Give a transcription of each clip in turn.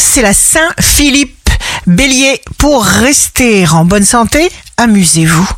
c'est la Saint-Philippe. Bélier, pour rester en bonne santé, amusez-vous.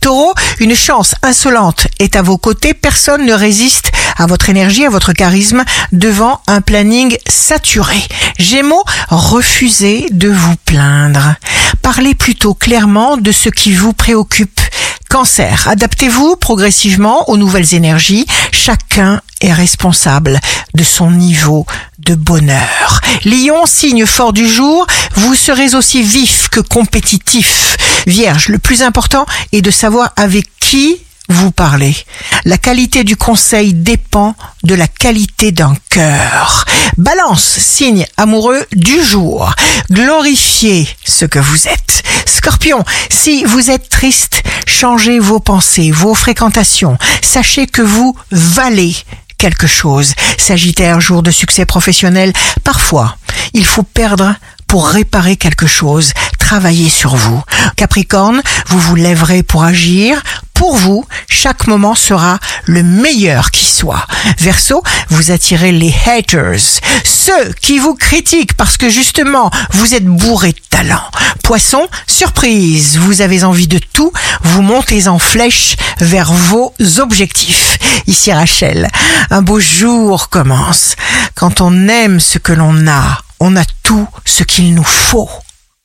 Taureau, une chance insolente est à vos côtés, personne ne résiste à votre énergie, à votre charisme devant un planning saturé. Gémeaux, refusez de vous plaindre. Parlez plutôt clairement de ce qui vous préoccupe. Cancer, adaptez-vous progressivement aux nouvelles énergies. Chacun est responsable de son niveau de bonheur. Lion, signe fort du jour, vous serez aussi vif que compétitif. Vierge, le plus important est de savoir avec qui vous parlez. La qualité du conseil dépend de la qualité d'un cœur. Balance, signe amoureux du jour. Glorifiez ce que vous êtes. Scorpion, si vous êtes triste, changez vos pensées, vos fréquentations. Sachez que vous valez quelque chose. Sagittaire, jour de succès professionnel, parfois, il faut perdre pour réparer quelque chose, travailler sur vous. Capricorne, vous vous lèverez pour agir. Pour vous, chaque moment sera le meilleur qui Verseau, vous attirez les haters, ceux qui vous critiquent parce que justement, vous êtes bourré de talent. Poisson, surprise, vous avez envie de tout, vous montez en flèche vers vos objectifs. Ici Rachel, un beau jour commence. Quand on aime ce que l'on a, on a tout ce qu'il nous faut.